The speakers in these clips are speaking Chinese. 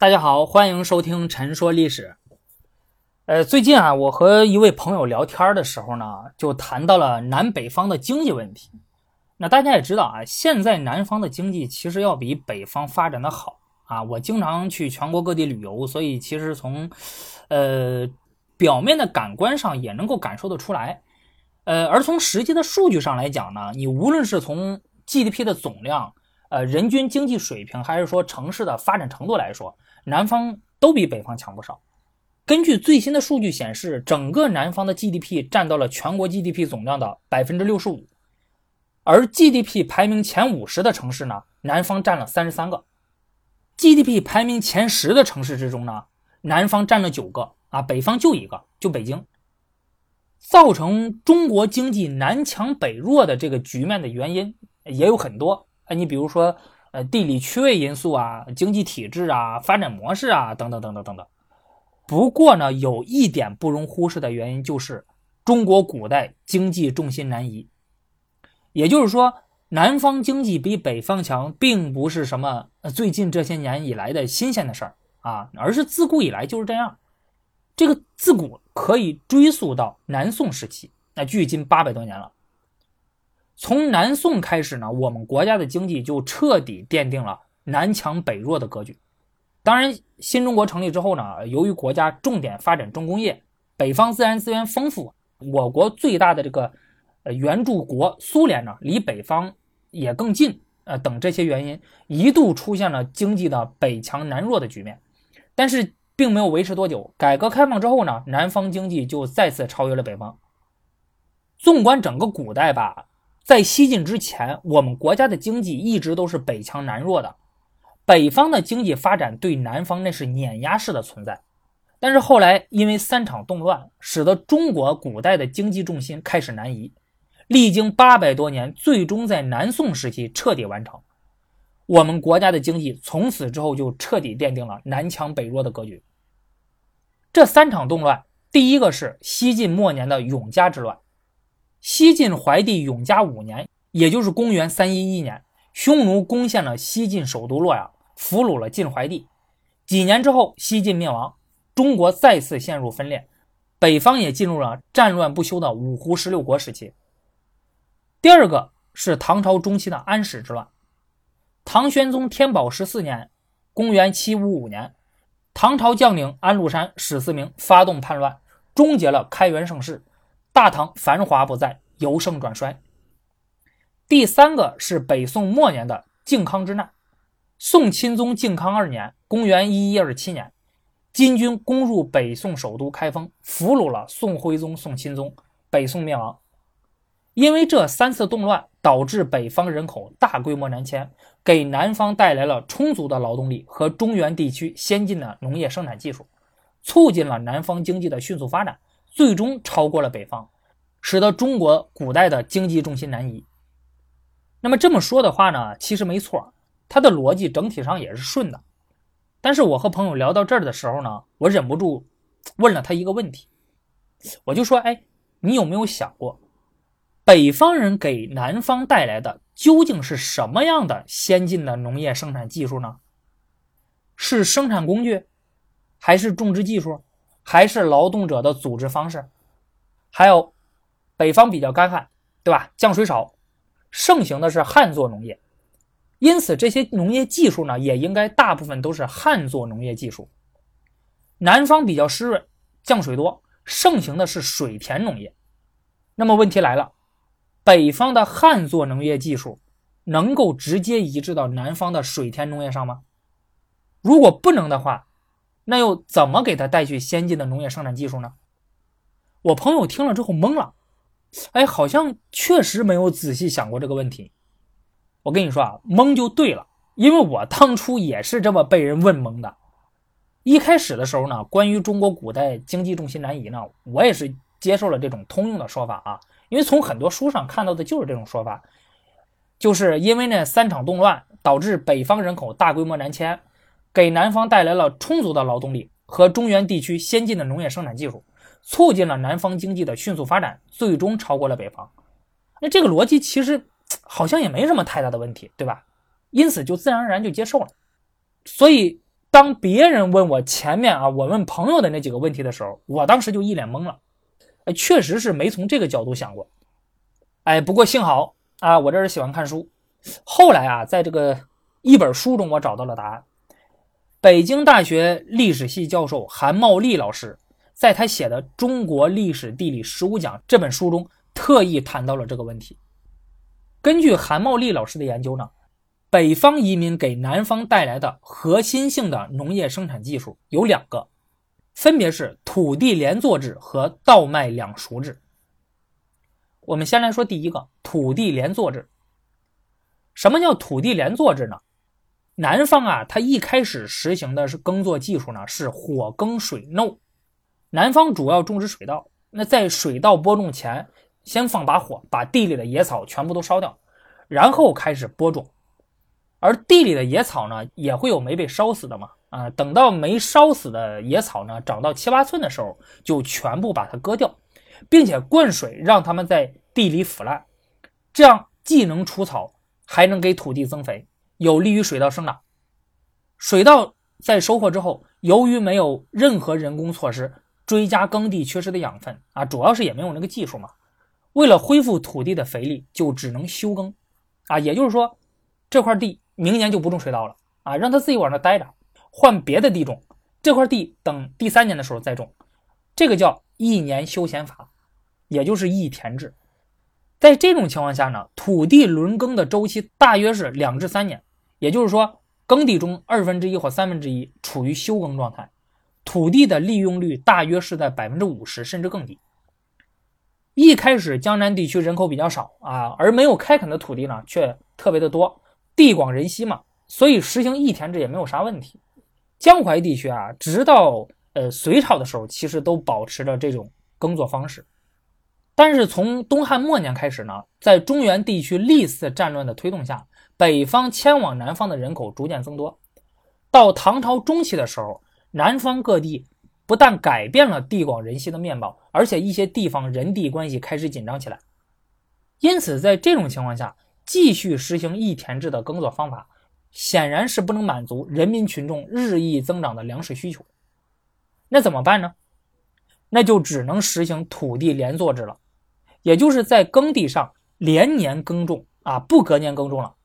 大家好，欢迎收听《陈说历史》。呃，最近啊，我和一位朋友聊天的时候呢，就谈到了南北方的经济问题。那大家也知道啊，现在南方的经济其实要比北方发展的好啊。我经常去全国各地旅游，所以其实从呃表面的感官上也能够感受得出来。呃，而从实际的数据上来讲呢，你无论是从 GDP 的总量，呃，人均经济水平，还是说城市的发展程度来说，南方都比北方强不少。根据最新的数据显示，整个南方的 GDP 占到了全国 GDP 总量的百分之六十五，而 GDP 排名前五十的城市呢，南方占了三十三个；GDP 排名前十的城市之中呢，南方占了九个啊，北方就一个，就北京。造成中国经济南强北弱的这个局面的原因也有很多啊，你比如说呃地理区位因素啊、经济体制啊、发展模式啊等等等等等等。不过呢，有一点不容忽视的原因就是，中国古代经济重心南移，也就是说，南方经济比北方强，并不是什么最近这些年以来的新鲜的事儿啊，而是自古以来就是这样。这个自古可以追溯到南宋时期，那距今八百多年了。从南宋开始呢，我们国家的经济就彻底奠定了南强北弱的格局。当然，新中国成立之后呢，由于国家重点发展重工业，北方自然资源丰富，我国最大的这个呃援助国苏联呢，离北方也更近，呃等这些原因，一度出现了经济的北强南弱的局面，但是并没有维持多久。改革开放之后呢，南方经济就再次超越了北方。纵观整个古代吧，在西晋之前，我们国家的经济一直都是北强南弱的。北方的经济发展对南方那是碾压式的存在，但是后来因为三场动乱，使得中国古代的经济重心开始南移，历经八百多年，最终在南宋时期彻底完成。我们国家的经济从此之后就彻底奠定了南强北弱的格局。这三场动乱，第一个是西晋末年的永嘉之乱。西晋怀帝永嘉五年，也就是公元三一一年，匈奴攻陷了西晋首都洛阳。俘虏了晋怀帝，几年之后，西晋灭亡，中国再次陷入分裂，北方也进入了战乱不休的五胡十六国时期。第二个是唐朝中期的安史之乱。唐玄宗天宝十四年（公元755年），唐朝将领安禄山、史思明发动叛乱，终结了开元盛世，大唐繁华不再，由盛转衰。第三个是北宋末年的靖康之难。宋钦宗靖康二年（公元一一二七年），金军攻入北宋首都开封，俘虏了宋徽宗、宋钦宗，北宋灭亡。因为这三次动乱，导致北方人口大规模南迁，给南方带来了充足的劳动力和中原地区先进的农业生产技术，促进了南方经济的迅速发展，最终超过了北方，使得中国古代的经济重心南移。那么这么说的话呢，其实没错。他的逻辑整体上也是顺的，但是我和朋友聊到这儿的时候呢，我忍不住问了他一个问题，我就说：“哎，你有没有想过，北方人给南方带来的究竟是什么样的先进的农业生产技术呢？是生产工具，还是种植技术，还是劳动者的组织方式？还有，北方比较干旱，对吧？降水少，盛行的是旱作农业。”因此，这些农业技术呢，也应该大部分都是旱作农业技术。南方比较湿润，降水多，盛行的是水田农业。那么问题来了，北方的旱作农业技术能够直接移植到南方的水田农业上吗？如果不能的话，那又怎么给他带去先进的农业生产技术呢？我朋友听了之后懵了，哎，好像确实没有仔细想过这个问题。我跟你说啊，懵就对了，因为我当初也是这么被人问懵的。一开始的时候呢，关于中国古代经济重心南移呢，我也是接受了这种通用的说法啊，因为从很多书上看到的就是这种说法，就是因为那三场动乱导致北方人口大规模南迁，给南方带来了充足的劳动力和中原地区先进的农业生产技术，促进了南方经济的迅速发展，最终超过了北方。那这个逻辑其实。好像也没什么太大的问题，对吧？因此就自然而然就接受了。所以当别人问我前面啊，我问朋友的那几个问题的时候，我当时就一脸懵了。哎，确实是没从这个角度想过。哎，不过幸好啊，我这人喜欢看书。后来啊，在这个一本书中，我找到了答案。北京大学历史系教授韩茂利老师在他写的《中国历史地理十五讲》这本书中，特意谈到了这个问题。根据韩茂利老师的研究呢，北方移民给南方带来的核心性的农业生产技术有两个，分别是土地连作制和稻麦两熟制。我们先来说第一个，土地连作制。什么叫土地连作制呢？南方啊，它一开始实行的是耕作技术呢，是火耕水耨。南方主要种植水稻，那在水稻播种前，先放把火，把地里的野草全部都烧掉，然后开始播种。而地里的野草呢，也会有没被烧死的嘛？啊，等到没烧死的野草呢，长到七八寸的时候，就全部把它割掉，并且灌水，让它们在地里腐烂，这样既能除草，还能给土地增肥。有利于水稻生长。水稻在收获之后，由于没有任何人工措施追加耕地缺失的养分啊，主要是也没有那个技术嘛。为了恢复土地的肥力，就只能休耕啊。也就是说，这块地明年就不种水稻了啊，让它自己往那待着，换别的地种。这块地等第三年的时候再种，这个叫一年休闲法，也就是一田制。在这种情况下呢，土地轮耕的周期大约是两至三年。也就是说，耕地中二分之一或三分之一处于休耕状态，土地的利用率大约是在百分之五十甚至更低。一开始江南地区人口比较少啊，而没有开垦的土地呢却特别的多，地广人稀嘛，所以实行一田制也没有啥问题。江淮地区啊，直到呃隋朝的时候，其实都保持着这种耕作方式。但是从东汉末年开始呢，在中原地区历次战乱的推动下。北方迁往南方的人口逐渐增多，到唐朝中期的时候，南方各地不但改变了地广人稀的面貌，而且一些地方人地关系开始紧张起来。因此，在这种情况下，继续实行一田制的耕作方法，显然是不能满足人民群众日益增长的粮食需求。那怎么办呢？那就只能实行土地连作制了，也就是在耕地上连年耕种啊，不隔年耕种了。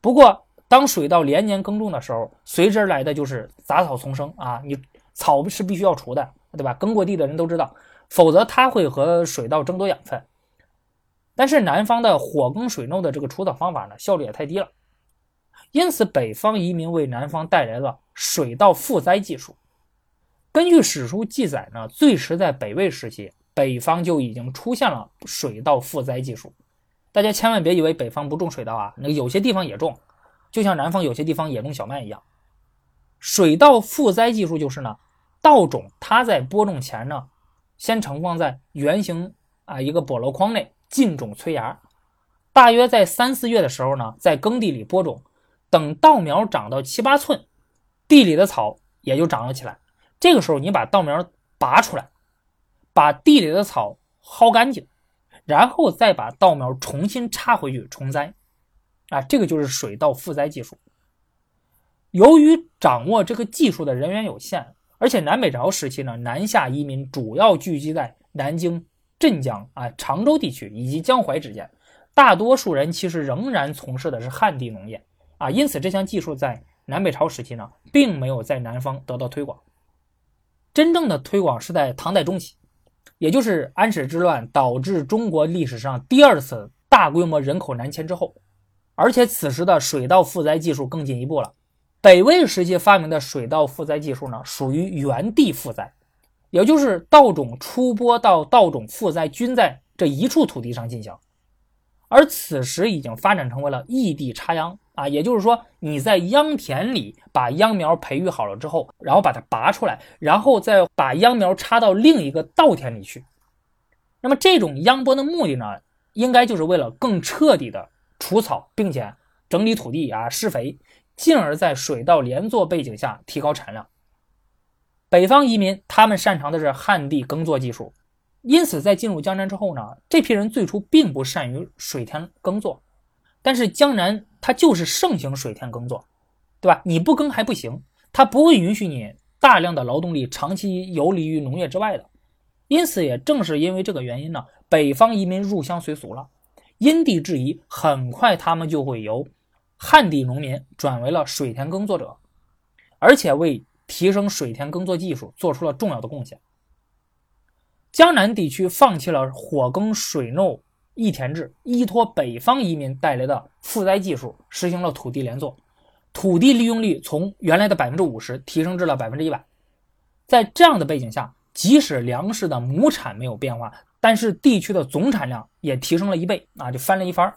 不过，当水稻连年耕种的时候，随之而来的就是杂草丛生啊！你草是必须要除的，对吧？耕过地的人都知道，否则它会和水稻争夺养分。但是南方的火耕水耨的这个除草方法呢，效率也太低了，因此北方移民为南方带来了水稻复栽技术。根据史书记载呢，最迟在北魏时期，北方就已经出现了水稻复栽技术。大家千万别以为北方不种水稻啊，那个有些地方也种，就像南方有些地方也种小麦一样。水稻复栽技术就是呢，稻种它在播种前呢，先盛放在圆形啊一个笸箩筐内浸种催芽，大约在三四月的时候呢，在耕地里播种，等稻苗长到七八寸，地里的草也就长了起来。这个时候你把稻苗拔出来，把地里的草薅干净。然后再把稻苗重新插回去重栽，啊，这个就是水稻复栽技术。由于掌握这个技术的人员有限，而且南北朝时期呢，南下移民主要聚集在南京、镇江啊、常州地区以及江淮之间，大多数人其实仍然从事的是旱地农业啊，因此这项技术在南北朝时期呢，并没有在南方得到推广。真正的推广是在唐代中期。也就是安史之乱导致中国历史上第二次大规模人口南迁之后，而且此时的水稻复栽技术更进一步了。北魏时期发明的水稻复栽技术呢，属于原地复栽，也就是稻种出播到稻种复栽均在这一处土地上进行。而此时已经发展成为了异地插秧啊，也就是说你在秧田里把秧苗培育好了之后，然后把它拔出来，然后再把秧苗插到另一个稻田里去。那么这种秧播的目的呢，应该就是为了更彻底的除草，并且整理土地啊，施肥，进而在水稻连作背景下提高产量。北方移民他们擅长的是旱地耕作技术。因此，在进入江南之后呢，这批人最初并不善于水田耕作，但是江南它就是盛行水田耕作，对吧？你不耕还不行，它不会允许你大量的劳动力长期游离于农业之外的。因此，也正是因为这个原因呢，北方移民入乡随俗了，因地制宜，很快他们就会由旱地农民转为了水田耕作者，而且为提升水田耕作技术做出了重要的贡献。江南地区放弃了火耕水耨一田制，依托北方移民带来的复栽技术，实行了土地连作，土地利用率从原来的百分之五十提升至了百分之一百。在这样的背景下，即使粮食的亩产没有变化，但是地区的总产量也提升了一倍啊，就翻了一番。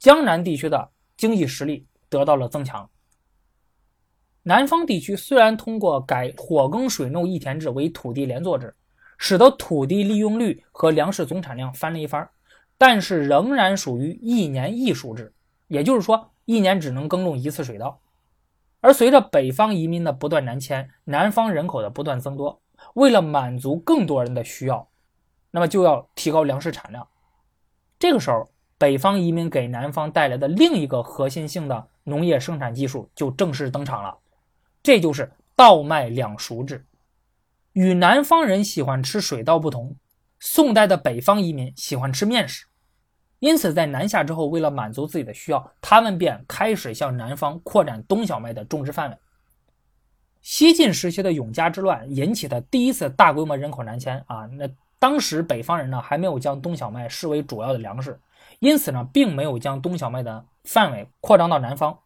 江南地区的经济实力得到了增强。南方地区虽然通过改火耕水耨一田制为土地连作制，使得土地利用率和粮食总产量翻了一番，但是仍然属于一年一熟制，也就是说一年只能耕种一次水稻。而随着北方移民的不断南迁，南方人口的不断增多。为了满足更多人的需要，那么就要提高粮食产量。这个时候，北方移民给南方带来的另一个核心性的农业生产技术就正式登场了，这就是稻麦两熟制。与南方人喜欢吃水稻不同，宋代的北方移民喜欢吃面食，因此在南下之后，为了满足自己的需要，他们便开始向南方扩展冬小麦的种植范围。西晋时期的永嘉之乱引起的第一次大规模人口南迁啊，那当时北方人呢还没有将冬小麦视为主要的粮食，因此呢并没有将冬小麦的范围扩张到南方。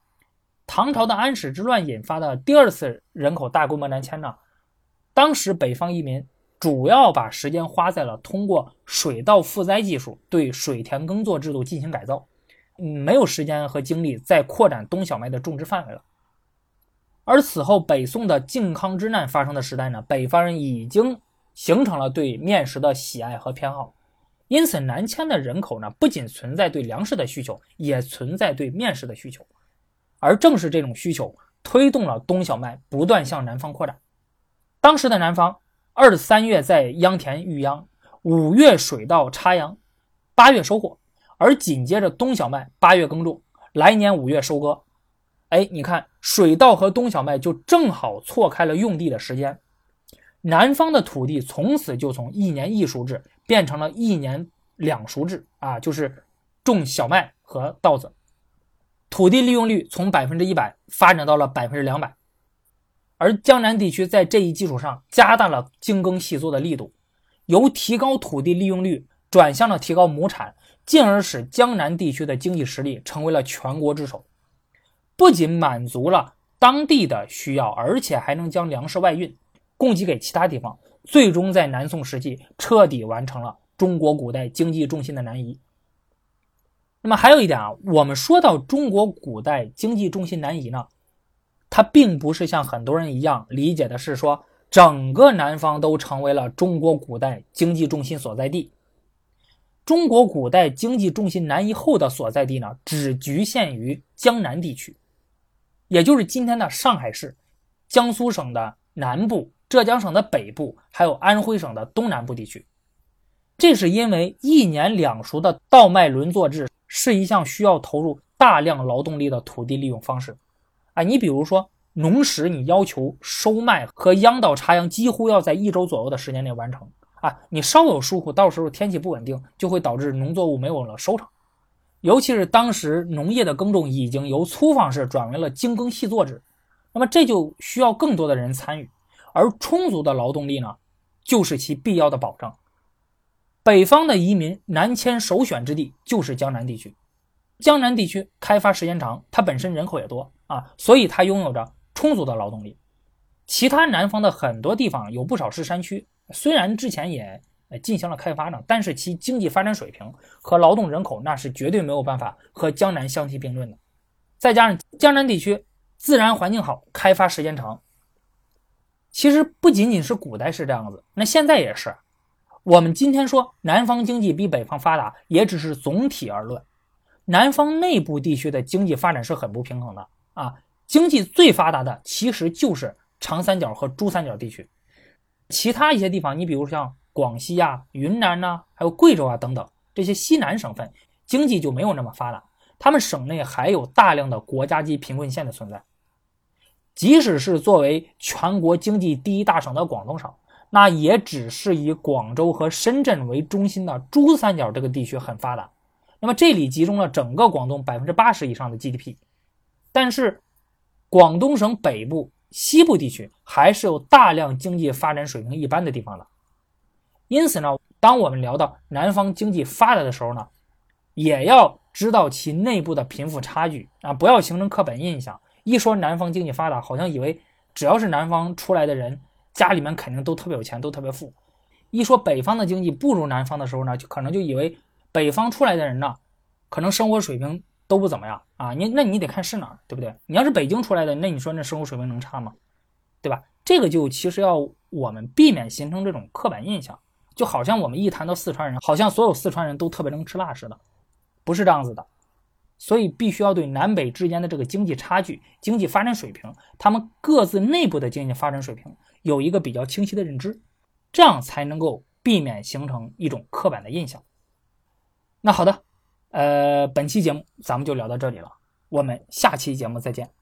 唐朝的安史之乱引发的第二次人口大规模南迁呢，当时北方移民主要把时间花在了通过水稻复栽技术对水田耕作制度进行改造，嗯，没有时间和精力再扩展冬小麦的种植范围了。而此后，北宋的靖康之难发生的时代呢，北方人已经形成了对面食的喜爱和偏好，因此南迁的人口呢，不仅存在对粮食的需求，也存在对面食的需求，而正是这种需求推动了冬小麦不断向南方扩展。当时的南方，二三月在秧田育秧，五月水稻插秧，八月收获，而紧接着冬小麦八月耕种，来年五月收割。哎，你看，水稻和冬小麦就正好错开了用地的时间，南方的土地从此就从一年一熟制变成了一年两熟制啊，就是种小麦和稻子，土地利用率从百分之一百发展到了百分之两百，而江南地区在这一基础上加大了精耕细作的力度，由提高土地利用率转向了提高亩产，进而使江南地区的经济实力成为了全国之首。不仅满足了当地的需要，而且还能将粮食外运，供给给其他地方，最终在南宋时期彻底完成了中国古代经济重心的南移。那么还有一点啊，我们说到中国古代经济重心南移呢，它并不是像很多人一样理解的是说整个南方都成为了中国古代经济重心所在地。中国古代经济重心南移后的所在地呢，只局限于江南地区。也就是今天的上海市、江苏省的南部、浙江省的北部，还有安徽省的东南部地区。这是因为一年两熟的稻麦轮作制是一项需要投入大量劳动力的土地利用方式。啊，你比如说农时，你要求收麦和秧稻插秧几乎要在一周左右的时间内完成。啊，你稍有疏忽，到时候天气不稳定，就会导致农作物没有了收成。尤其是当时农业的耕种已经由粗放式转为了精耕细作制，那么这就需要更多的人参与，而充足的劳动力呢，就是其必要的保障。北方的移民南迁首选之地就是江南地区，江南地区开发时间长，它本身人口也多啊，所以它拥有着充足的劳动力。其他南方的很多地方有不少是山区，虽然之前也。进行了开发呢，但是其经济发展水平和劳动人口那是绝对没有办法和江南相提并论的。再加上江南地区自然环境好，开发时间长。其实不仅仅是古代是这样子，那现在也是。我们今天说南方经济比北方发达，也只是总体而论。南方内部地区的经济发展是很不平衡的啊。经济最发达的其实就是长三角和珠三角地区，其他一些地方，你比如像。广西啊、云南呐，还有贵州啊等等这些西南省份，经济就没有那么发达。他们省内还有大量的国家级贫困县的存在。即使是作为全国经济第一大省的广东省，那也只是以广州和深圳为中心的珠三角这个地区很发达。那么这里集中了整个广东百分之八十以上的 GDP，但是广东省北部、西部地区还是有大量经济发展水平一般的地方的。因此呢，当我们聊到南方经济发达的时候呢，也要知道其内部的贫富差距啊，不要形成刻板印象。一说南方经济发达，好像以为只要是南方出来的人，家里面肯定都特别有钱，都特别富。一说北方的经济不如南方的时候呢，就可能就以为。北方出来的人呢，可能生活水平都不怎么样啊。你那你得看是哪儿，对不对？你要是北京出来的，那你说那生活水平能差吗？对吧？这个就其实要我们避免形成这种刻板印象，就好像我们一谈到四川人，好像所有四川人都特别能吃辣似的，不是这样子的。所以必须要对南北之间的这个经济差距、经济发展水平，他们各自内部的经济发展水平有一个比较清晰的认知，这样才能够避免形成一种刻板的印象。那好的，呃，本期节目咱们就聊到这里了，我们下期节目再见。